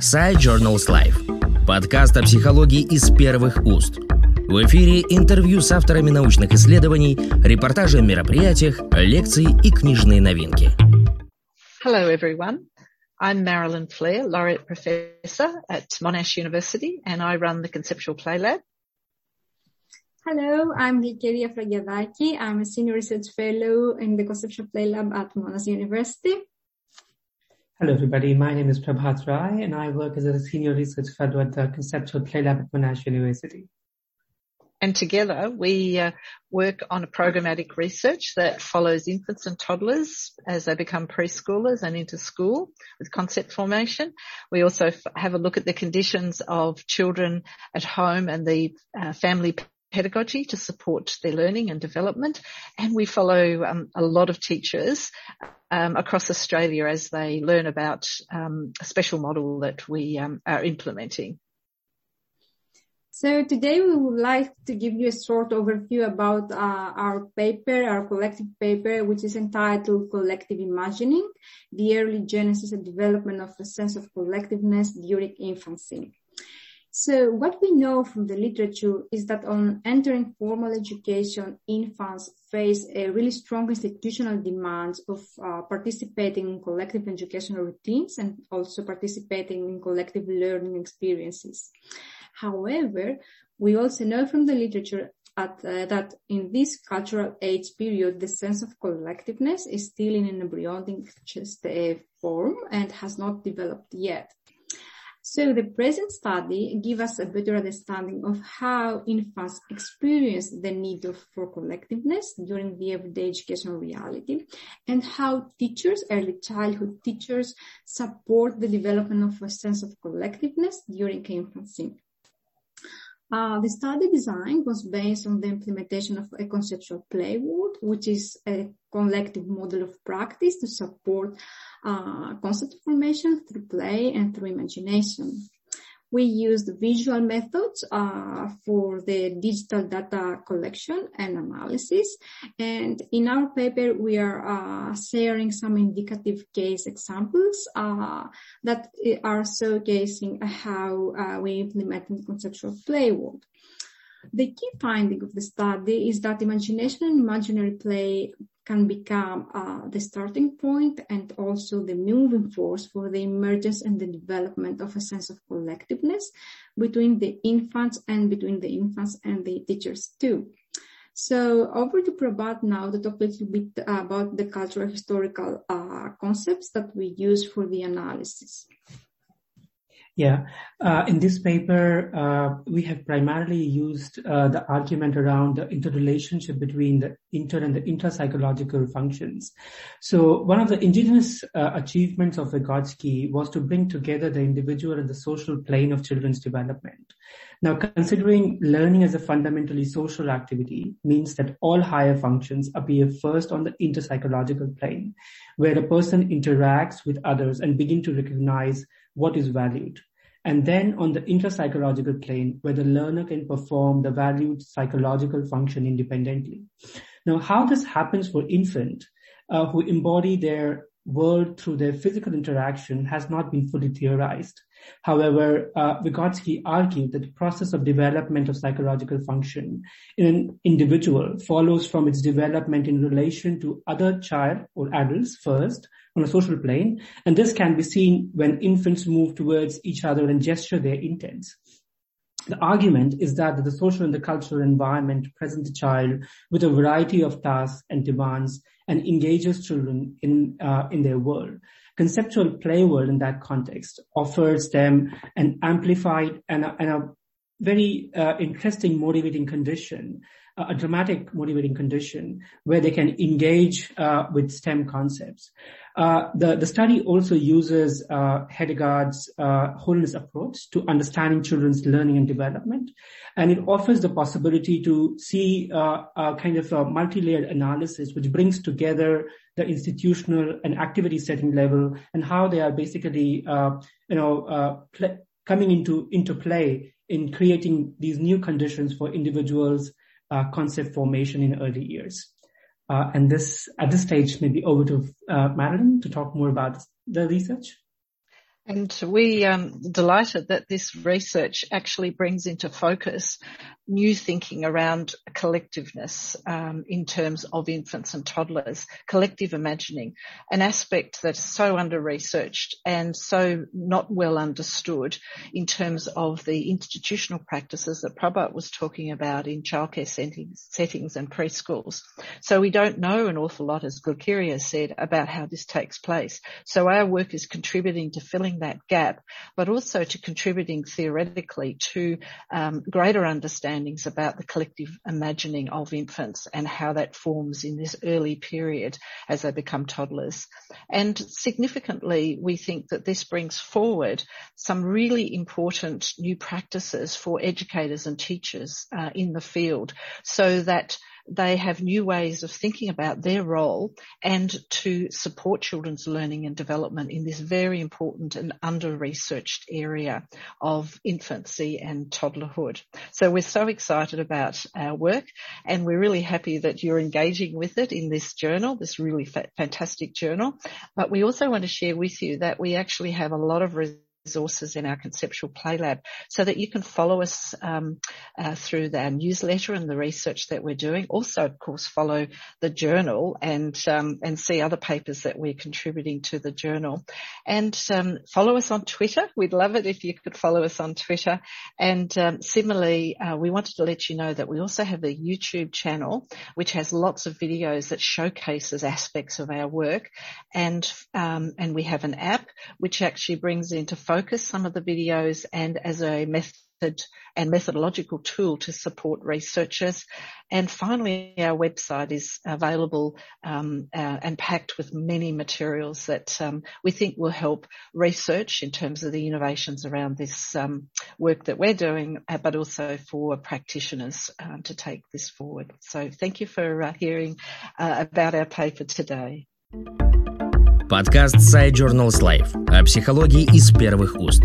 Side Journals Life. Подкаст о психологии из первых уст. В эфире интервью с авторами научных исследований, репортажи о мероприятиях, лекции и книжные новинки. Hello, everyone. I'm Marilyn Flair, Laureate Professor at Monash University, and I run the Conceptual Play Lab. Hello, I'm Glikeria Fragiadaki. I'm a Senior Research Fellow in the Conceptual Play Lab at Monash University. Hello, everybody. My name is Prabhat Rai, and I work as a Senior Research Fellow at the Conceptual Play Lab at Monash University. And together we uh, work on a programmatic research that follows infants and toddlers as they become preschoolers and into school with concept formation. We also f- have a look at the conditions of children at home and the uh, family pedagogy to support their learning and development. And we follow um, a lot of teachers um, across Australia as they learn about um, a special model that we um, are implementing. So today we would like to give you a short overview about uh, our paper, our collective paper, which is entitled Collective Imagining, the early genesis and development of a sense of collectiveness during infancy. So what we know from the literature is that on entering formal education, infants face a really strong institutional demand of uh, participating in collective educational routines and also participating in collective learning experiences. However, we also know from the literature at, uh, that in this cultural age period, the sense of collectiveness is still in an embryonic form and has not developed yet. So the present study gives us a better understanding of how infants experience the need of, for collectiveness during the everyday educational reality and how teachers, early childhood teachers, support the development of a sense of collectiveness during infancy. Uh, the study design was based on the implementation of a conceptual play world, which is a collective model of practice to support uh, concept formation through play and through imagination. We used visual methods uh, for the digital data collection and analysis. And in our paper, we are uh, sharing some indicative case examples uh, that are showcasing how uh, we implement conceptual play world. The key finding of the study is that imagination and imaginary play can become uh, the starting point and also the moving force for the emergence and the development of a sense of collectiveness between the infants and between the infants and the teachers too. So over to Prabhat now to talk a little bit about the cultural historical uh, concepts that we use for the analysis. Yeah. Uh, in this paper, uh, we have primarily used uh, the argument around the interrelationship between the inter and the intrapsychological functions. So one of the indigenous uh, achievements of Vygotsky was to bring together the individual and the social plane of children's development. Now, considering learning as a fundamentally social activity means that all higher functions appear first on the interpsychological plane, where a person interacts with others and begin to recognize what is valued. And then on the intrapsychological plane, where the learner can perform the valued psychological function independently. Now, how this happens for infant uh, who embody their world through their physical interaction has not been fully theorized. However, uh, Vygotsky argued that the process of development of psychological function in an individual follows from its development in relation to other child or adults first on a social plane, and this can be seen when infants move towards each other and gesture their intents. The argument is that the social and the cultural environment present the child with a variety of tasks and demands and engages children in, uh, in their world. Conceptual play world in that context offers them an amplified and a, and a very uh, interesting motivating condition, uh, a dramatic motivating condition where they can engage uh, with STEM concepts. Uh, the, the study also uses uh, Hedegaard's uh, wholeness approach to understanding children's learning and development. And it offers the possibility to see a kind of a multi-layered analysis which brings together the institutional and activity setting level and how they are basically, you know, uh, pl- coming into, into play in creating these new conditions for individuals' concept formation in early years. Uh, and this, at this stage, maybe over to uh, Marilyn to talk more about the research. And we um, delighted that this research actually brings into focus new thinking around collectiveness um, in terms of infants and toddlers, collective imagining, an aspect that's so under researched and so not well understood in terms of the institutional practices that Prabhat was talking about in childcare settings, settings and preschools. So we don't know an awful lot, as Glykeria said, about how this takes place. So our work is contributing to filling that gap, but also to contributing theoretically to um, greater understandings about the collective imagining of infants and how that forms in this early period as they become toddlers. And significantly, we think that this brings forward some really important new practices for educators and teachers uh, in the field so that they have new ways of thinking about their role and to support children's learning and development in this very important and under-researched area of infancy and toddlerhood. So we're so excited about our work and we're really happy that you're engaging with it in this journal, this really fa- fantastic journal. But we also want to share with you that we actually have a lot of resources in our conceptual play lab so that you can follow us um, uh, through our newsletter and the research that we're doing. Also, of course, follow the journal and um, and see other papers that we're contributing to the journal. And um, follow us on Twitter. We'd love it if you could follow us on Twitter. And um, similarly, uh, we wanted to let you know that we also have a YouTube channel which has lots of videos that showcases aspects of our work, and um, and we have an app which actually brings into focus focus some of the videos and as a method and methodological tool to support researchers. And finally, our website is available um, uh, and packed with many materials that um, we think will help research in terms of the innovations around this um, work that we're doing, uh, but also for practitioners um, to take this forward. So thank you for uh, hearing uh, about our paper today. Подкаст Side Journals Life о психологии из первых уст.